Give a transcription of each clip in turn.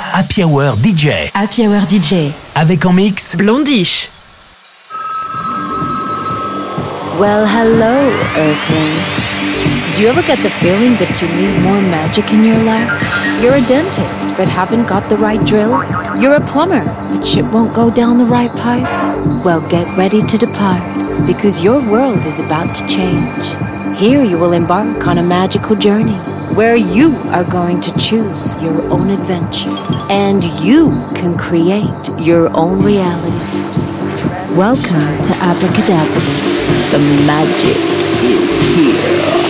Happy Hour DJ. Happy Hour DJ. Avec en mix Blond:ish. Well, hello, Earthlings. Do you ever get the feeling that you need more magic in your life? You're a dentist, but haven't got the right drill? You're a plumber, but shit won't go down the right pipe? Well, get ready to depart, because your world is about to change. Here you will embark on a magical journey where you are going to choose your own adventure and you can create your own reality. Welcome to Abracadabra. The magic is here.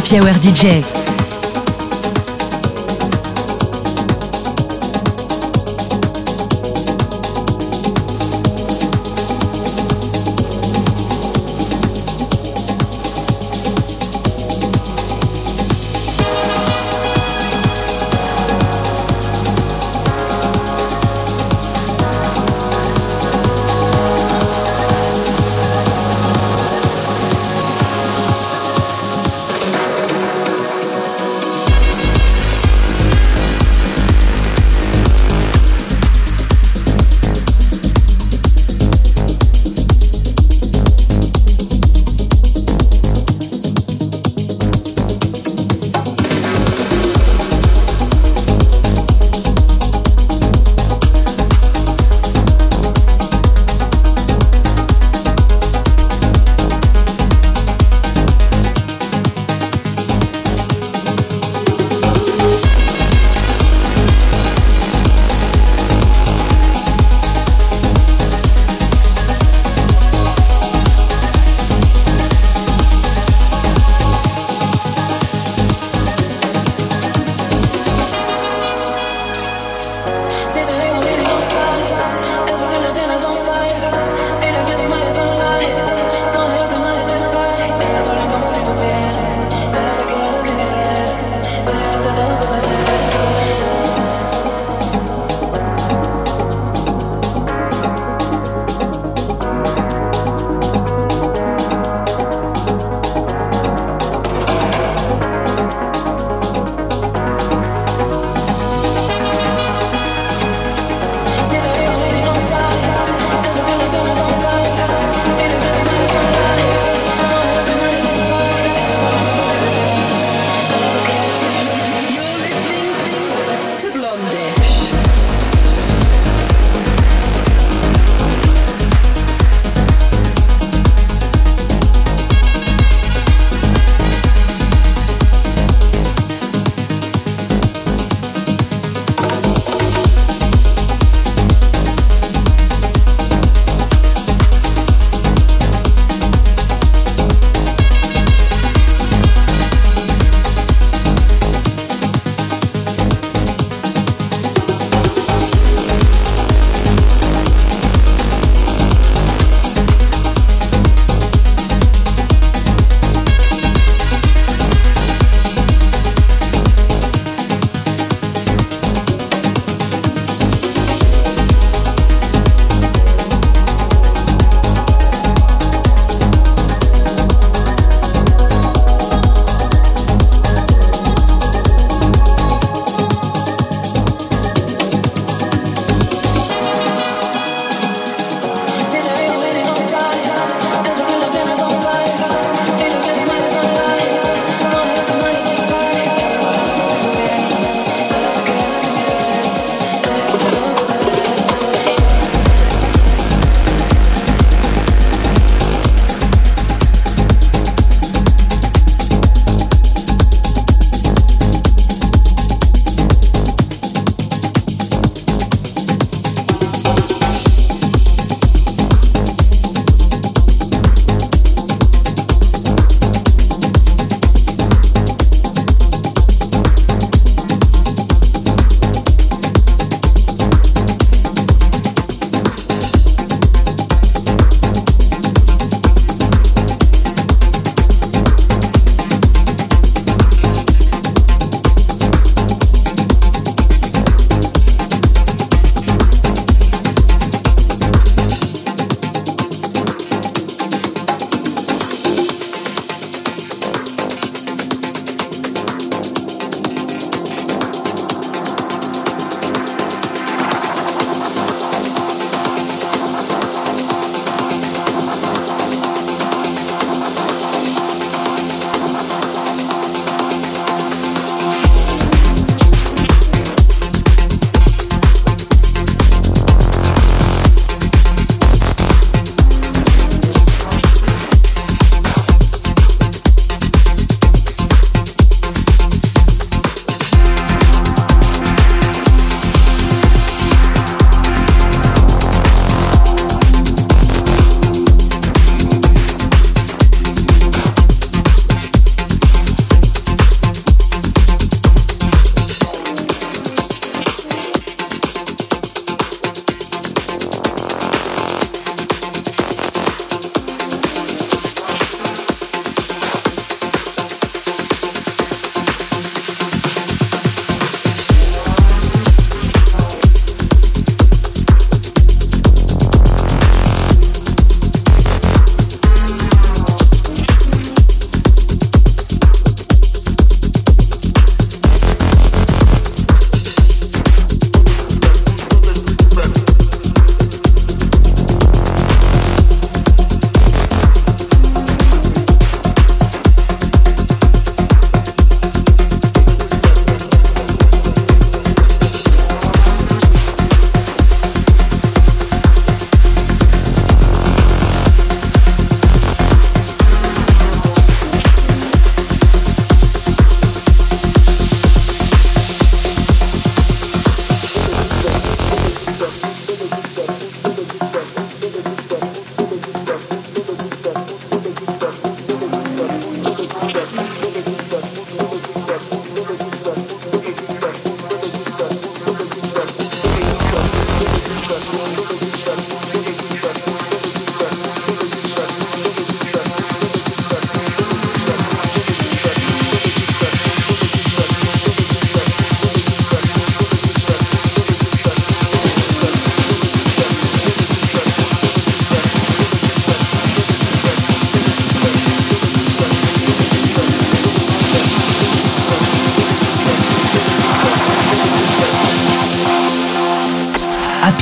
mix dans la Hour DJ.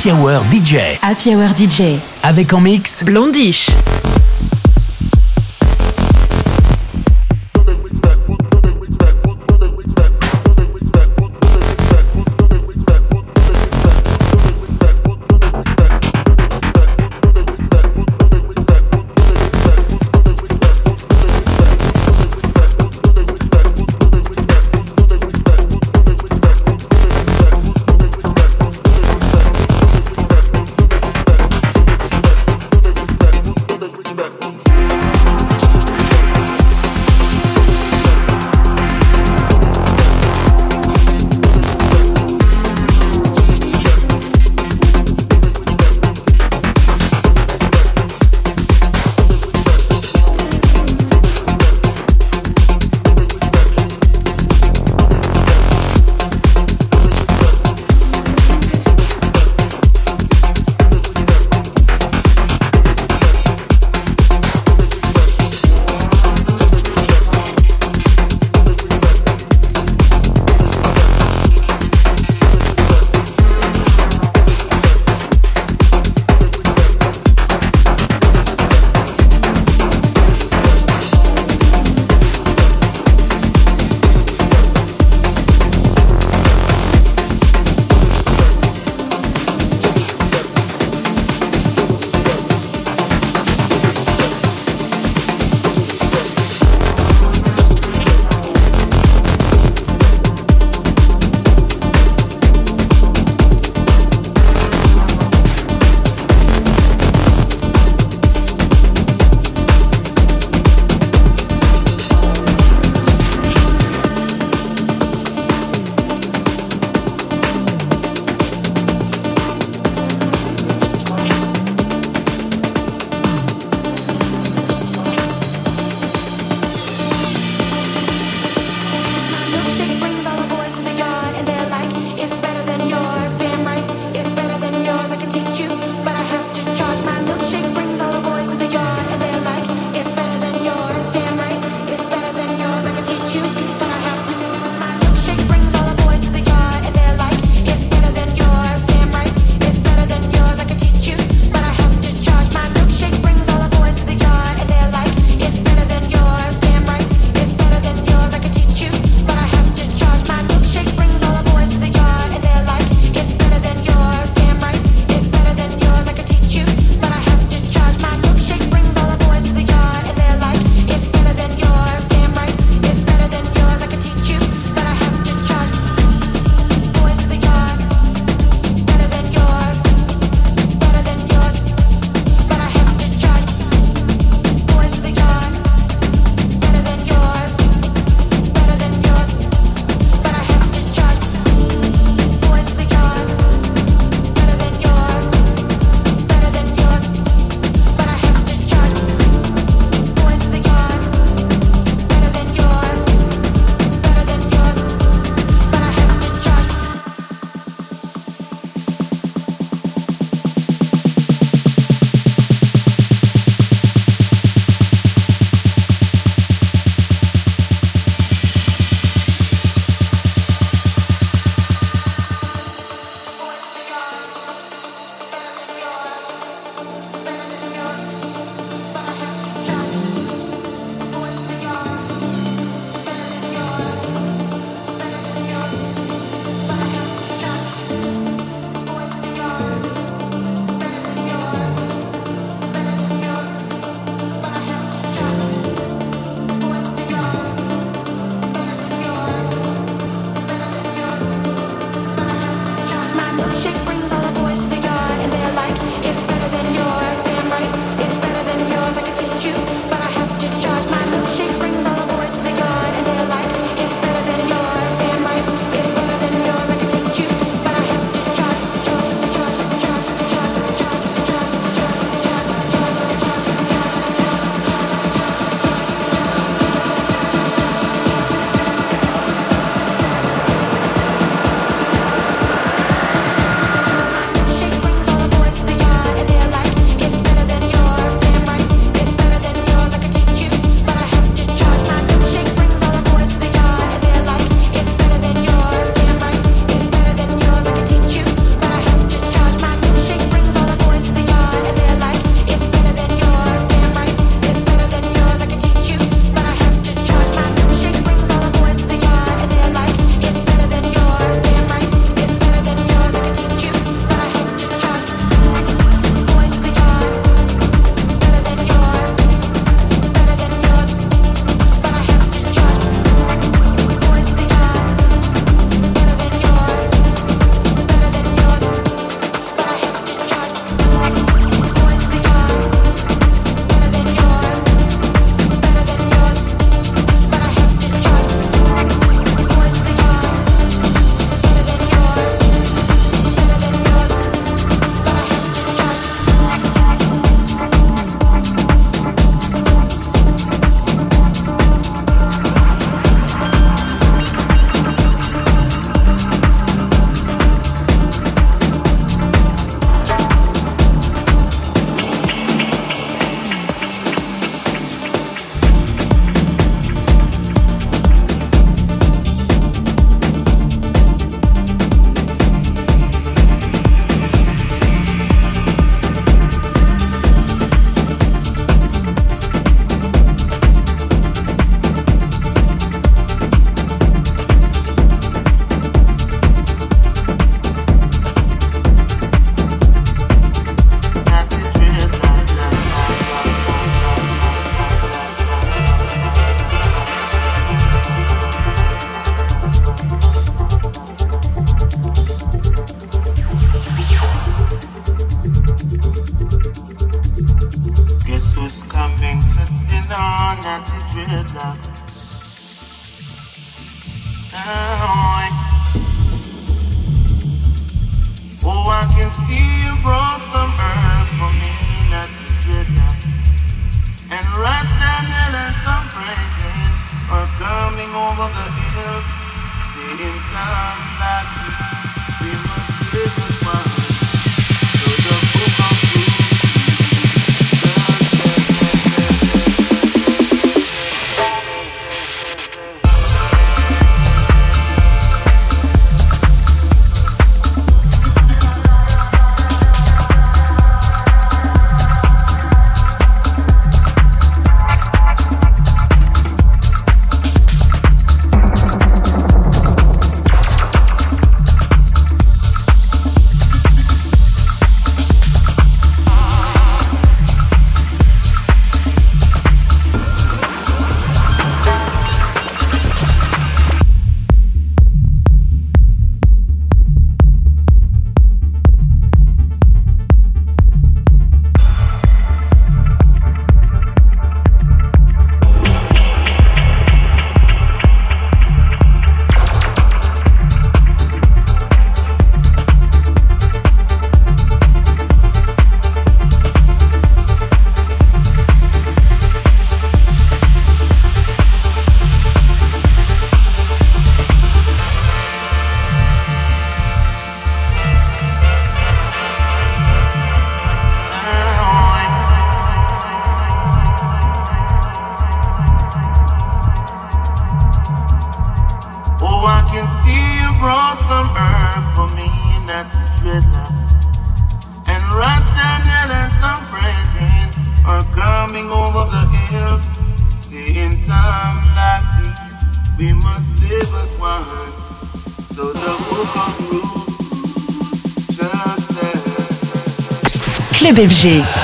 Happy Hour DJ. Happy Hour DJ. Avec en mix Blondish.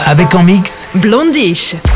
Avec en mix Blondish. Blondish.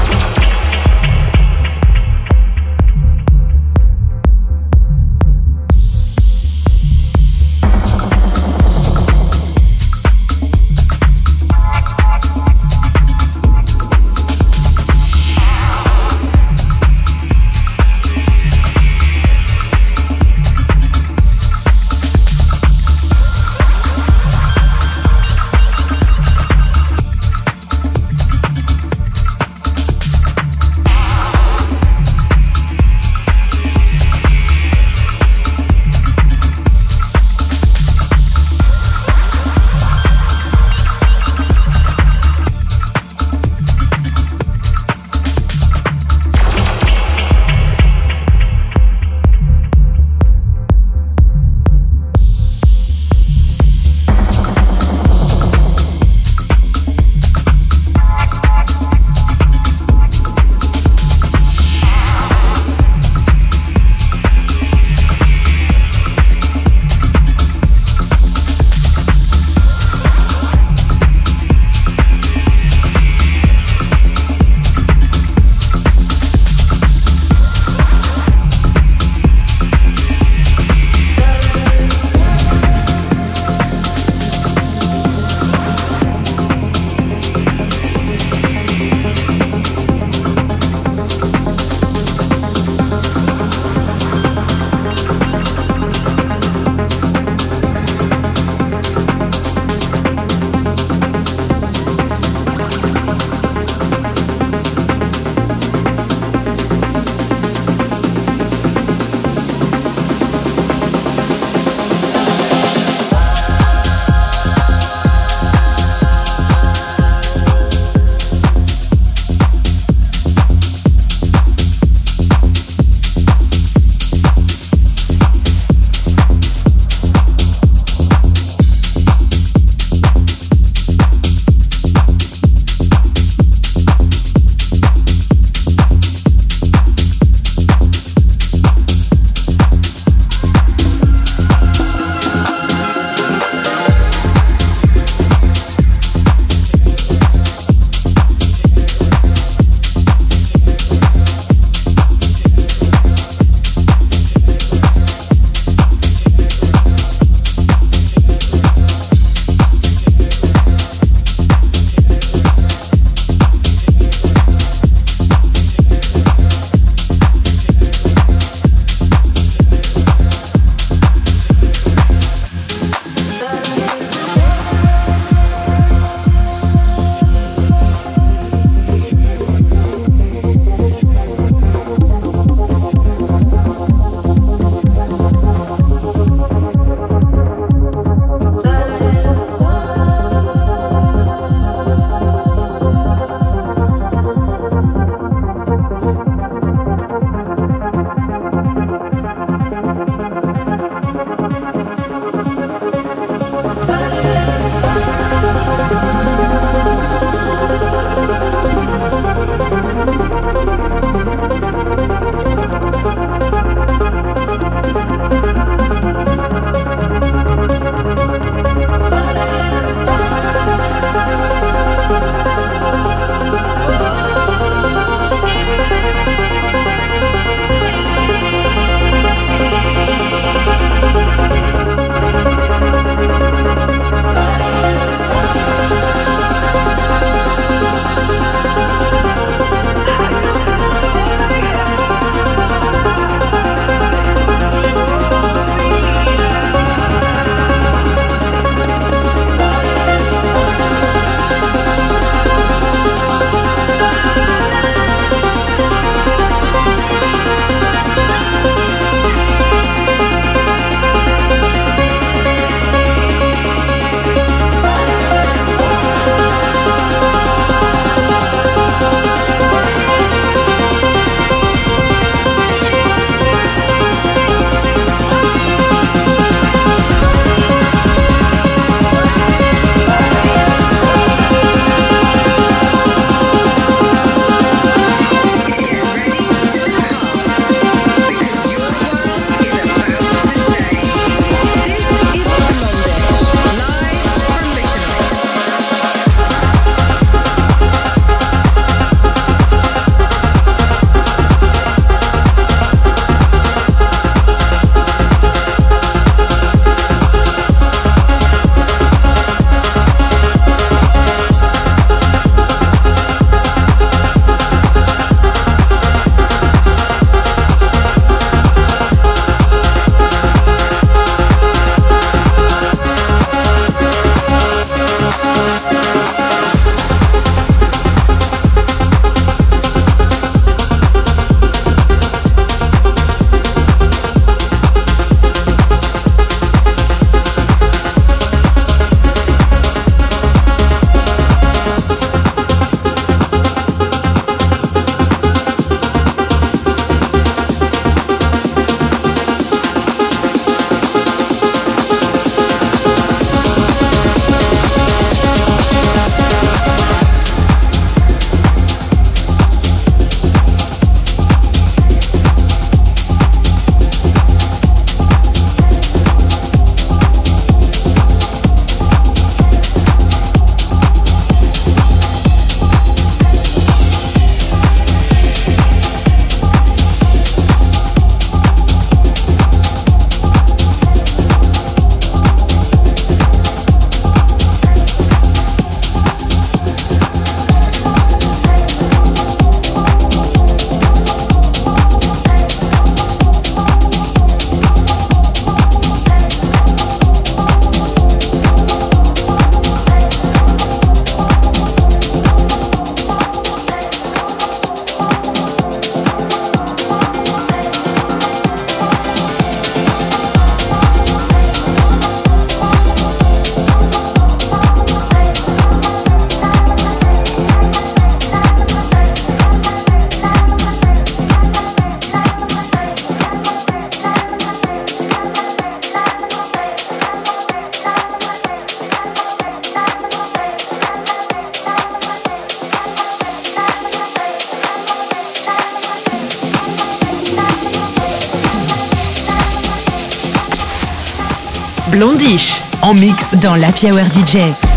Dans la Hour DJ.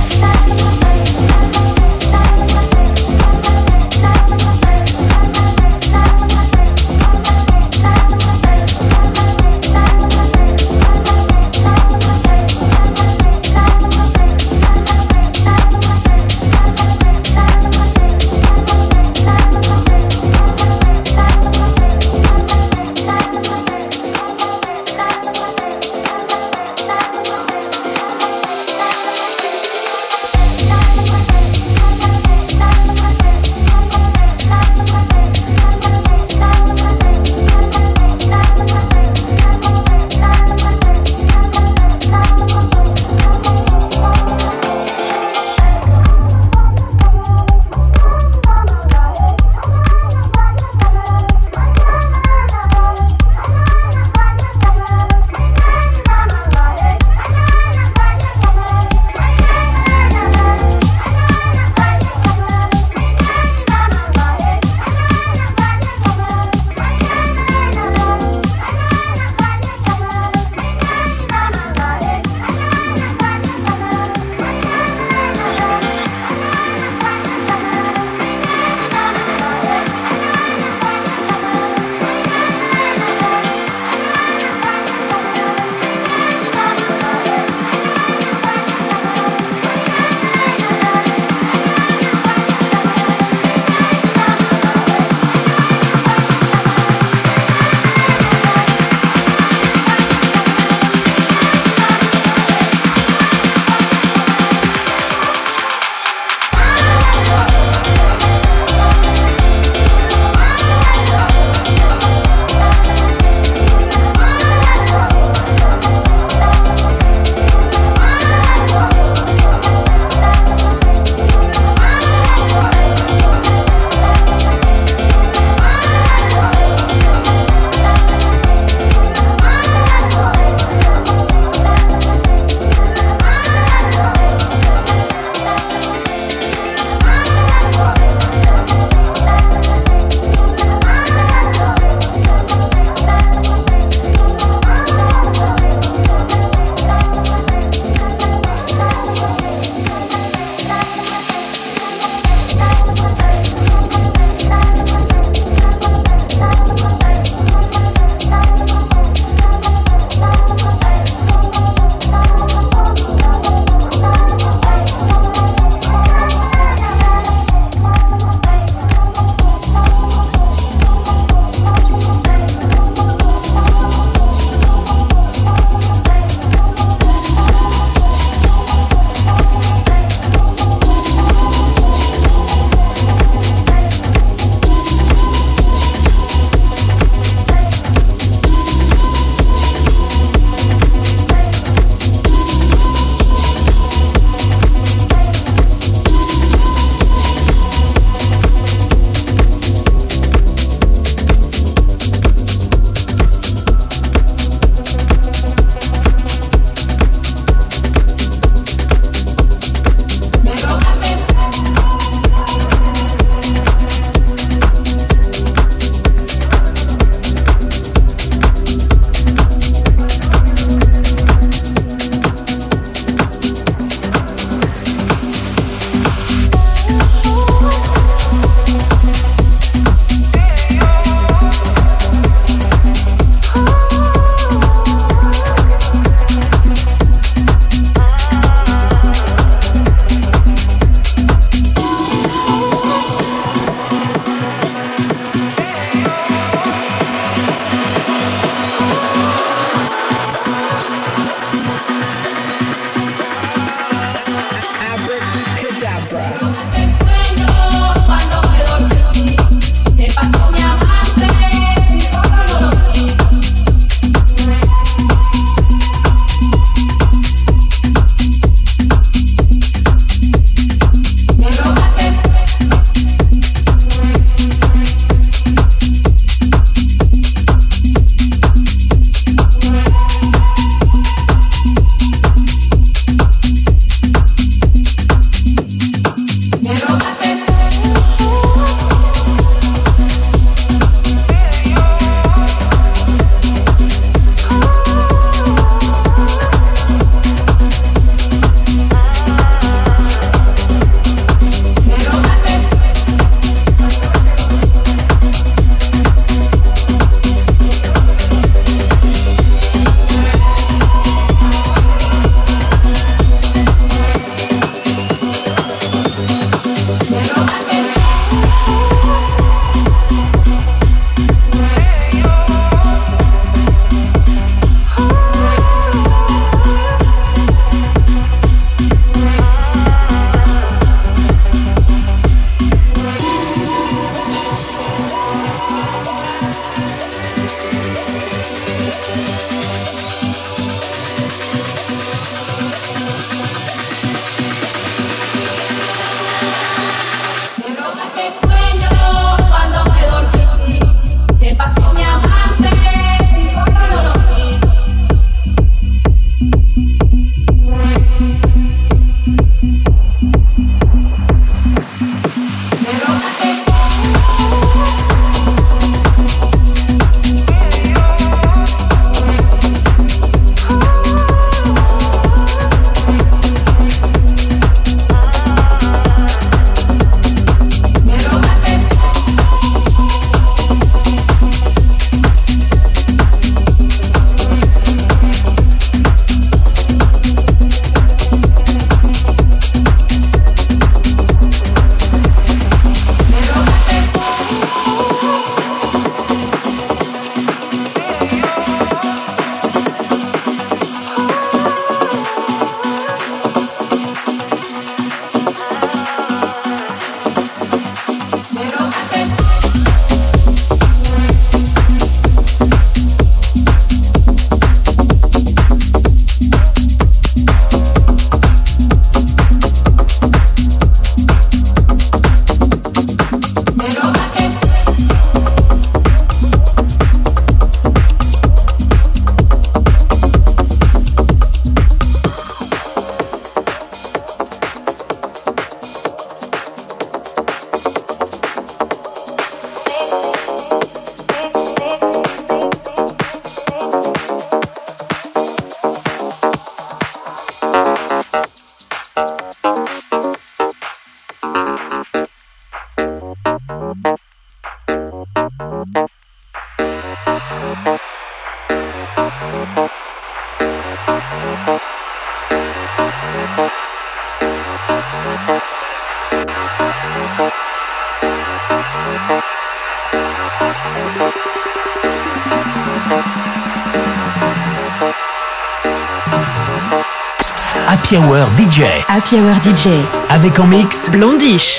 Happy Hour DJ. Happy Hour DJ. Avec en mix Blondish.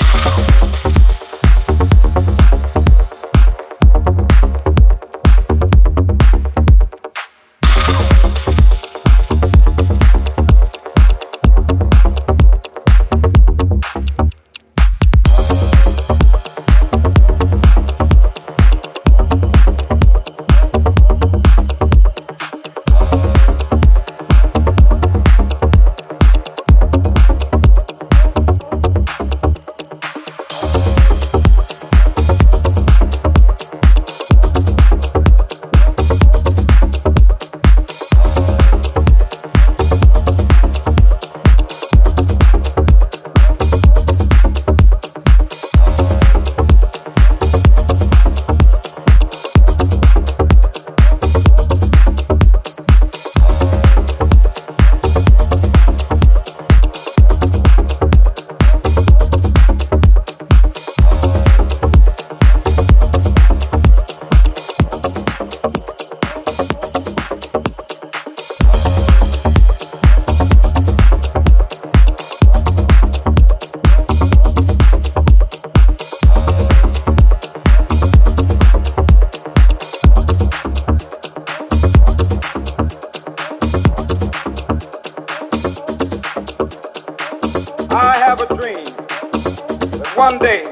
I have a dream that one day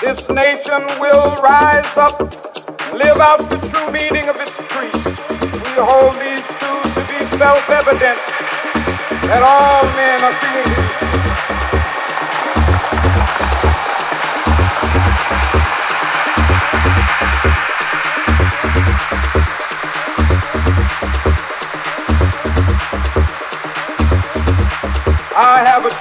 this nation will rise up, live out the true meaning of its creed. We hold these truths to be self-evident that all men are created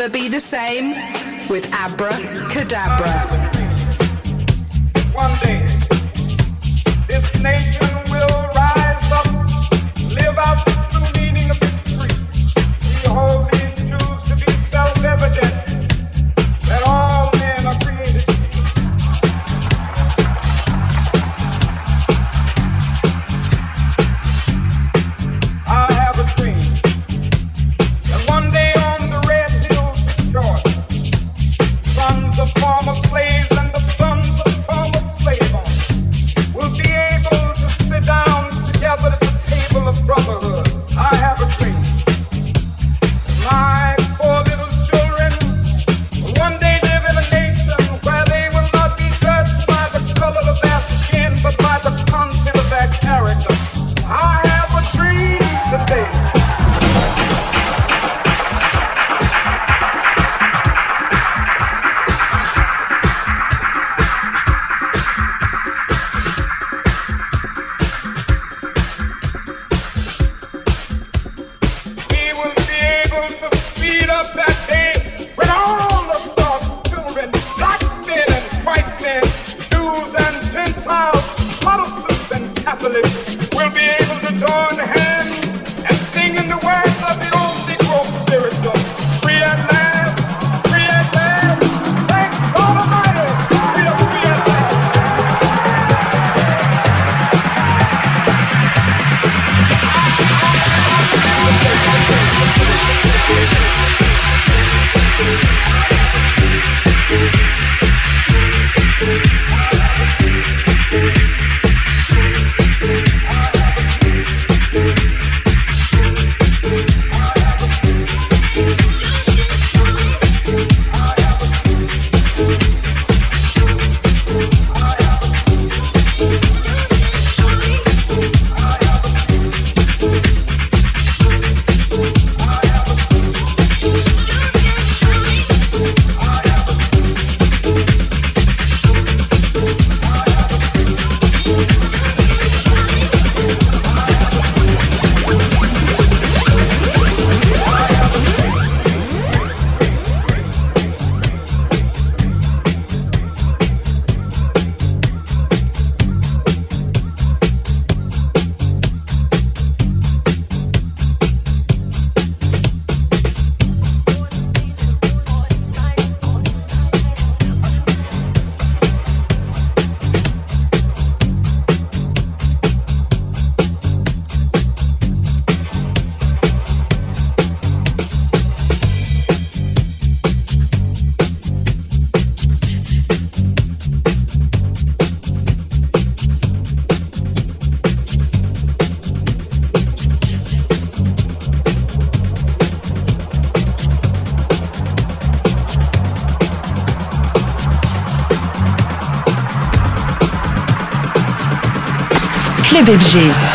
never be the same with Abra Cadabra.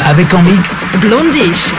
Avec en mix Blondish.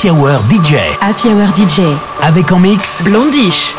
Happy Hour DJ. Happy Hour DJ. Avec en mix Blondish.